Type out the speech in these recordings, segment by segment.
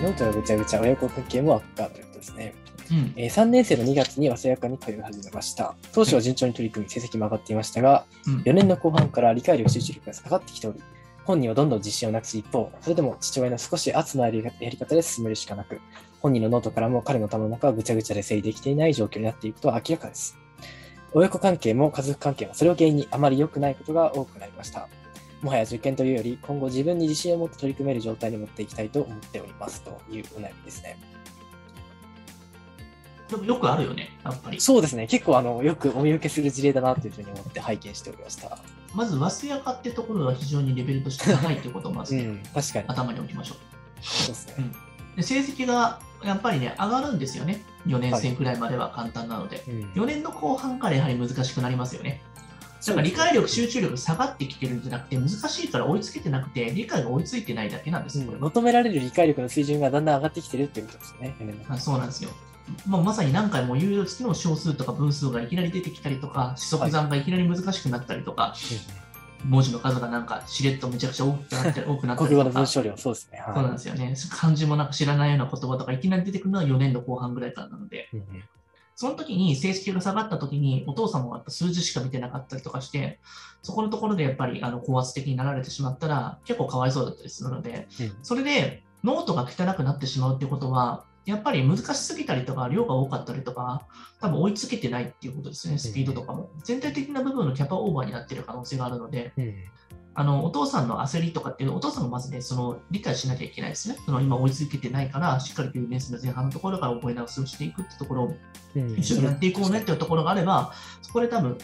ーノートがぐちゃぐちゃ、親子関係も悪化ということですね。うん。えー3年生の2月に早やかに通い始めました。当初は順調に取り組み、成績も上がっていましたが、うん4年の後半から理解力、集中力が下がってきており、本人はどんどん自信をなくす一方、それでも父親の少し圧のあるやり方で進めるしかなく、本人のノートからも彼の頭の中はぐちゃぐちゃで整理できていない状況になっていくことは明らかです。親子関係も家族関係もそれを原因にあまり良くないことが多くなりました。もはや受験というより、今後自分に自信を持って取り組める状態に持っていきたいと思っておりますというお悩みですね。でもよくあるよね、やっぱり。そうですね。結構あのよくお見受けする事例だなというふうに思って拝見しておりました。まず、ワスヤカってところが非常にレベルとして高いということをまずね、うん、確かに。頭に置きましょそうですね。う。で成績がやっぱりね、上がるんですよね。4年生くらいまでは簡単なので。うん4年の後半からやはり難しくなりますよね。だから理解力、集中力下がってきてるんじゃなくて、難しいから追いつけてなくて、理解が追いついてないだけなんですよ、これは。求められる理解力の水準がだんだん上がってきてるっていうことですね。あそうなんですよ。もうまさに何回も言うとの小数とか分数がいきなり出てきたりとか、四則算がいきなり難しくなったりとか、文字の数がなんかしれっとめちゃくちゃ多くなったり 多くなった国りとか。語の文章量、そうですね。はいそうなんですよね。漢字もなんか知らないような言葉とかいきなり出てくるのは4年の後半ぐらいからなので、うんうんその時に成績が下がった時にお父さんもやっぱ数字しか見てなかったりとかして、そこのところでやっぱりあの高圧的になられてしまったら結構かわいそうだったりするので、うん。それでノートが汚くなってしまうっていうことは、やっぱり難しすぎたりとか、量が多かったりとか、多分追いつけてないっていうことですね、スピードとかも。全体的な部分のキャパオーバーになっている可能性があるので、うんあのお父さんの焦りとかっていうのお父さんもまずね、その理解しなきゃいけないですね。その今追いつけてないから、しっかりという年数の前半のところから覚え直しをしていくってところをうん。一緒にやっていこうねっていうところがあれば、そこで多分、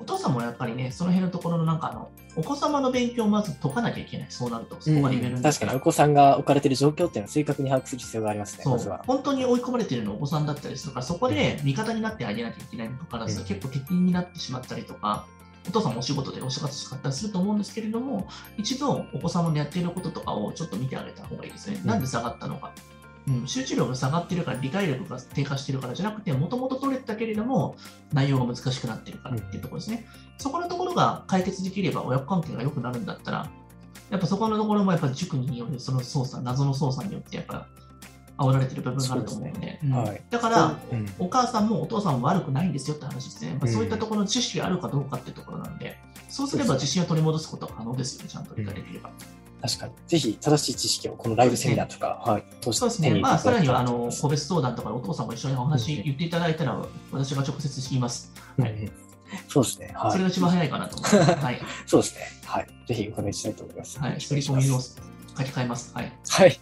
お父さんもやっぱりね、その辺のところのなんかあの、お子様の勉強をまず解かなきゃいけない、そうなると、そこがレベルになったら確かにお子さんが置かれている状況っていうのを正確に把握する必要がありますね、そう。本当に追い込まれているのはお子さんだったりするから、そこで味方になってあげなきゃいけないにもか結構敵になってしまったりとか、お父さんもお仕事でお仕事しかったりすると思うんですけれども、一度お子様のやっていることとかをちょっと見てあげた方がいいですね。うんなんで下がったのか。うん、集中力が下がってるから、理解力が低下してるからじゃなくて、もともと取れてたけれども、内容が難しくなってるからっていうところですね。そこのところが解決できれば、親子関係が良くなるんだったら、やっぱそこのところもやっぱ塾によるその操作、謎の操作によって、やっぱ煽られてる部分があると思うので、そうんはいだから、うんお母さんもお父さんも悪くないんですよって話ですね。まあうんそういったところの知識があるかどうかっていうところなんで、そうすれば自信を取り戻すことは可能ですよね、ちゃんと理解できれば。確かに。ぜひ正しい知識をこのライブセミナーとか、はい、通してそうですね。まあ、さらには、あの、個別相談とかお父さんも一緒にお話うん言っていただいたら、私が直接言います。はいうんうんそうですね。はい。それが一番早いかなと思います。はい。そうですね。はい。ぜひお伺いしたいと思います。はい。一人込みを書き換えます。はい。はい。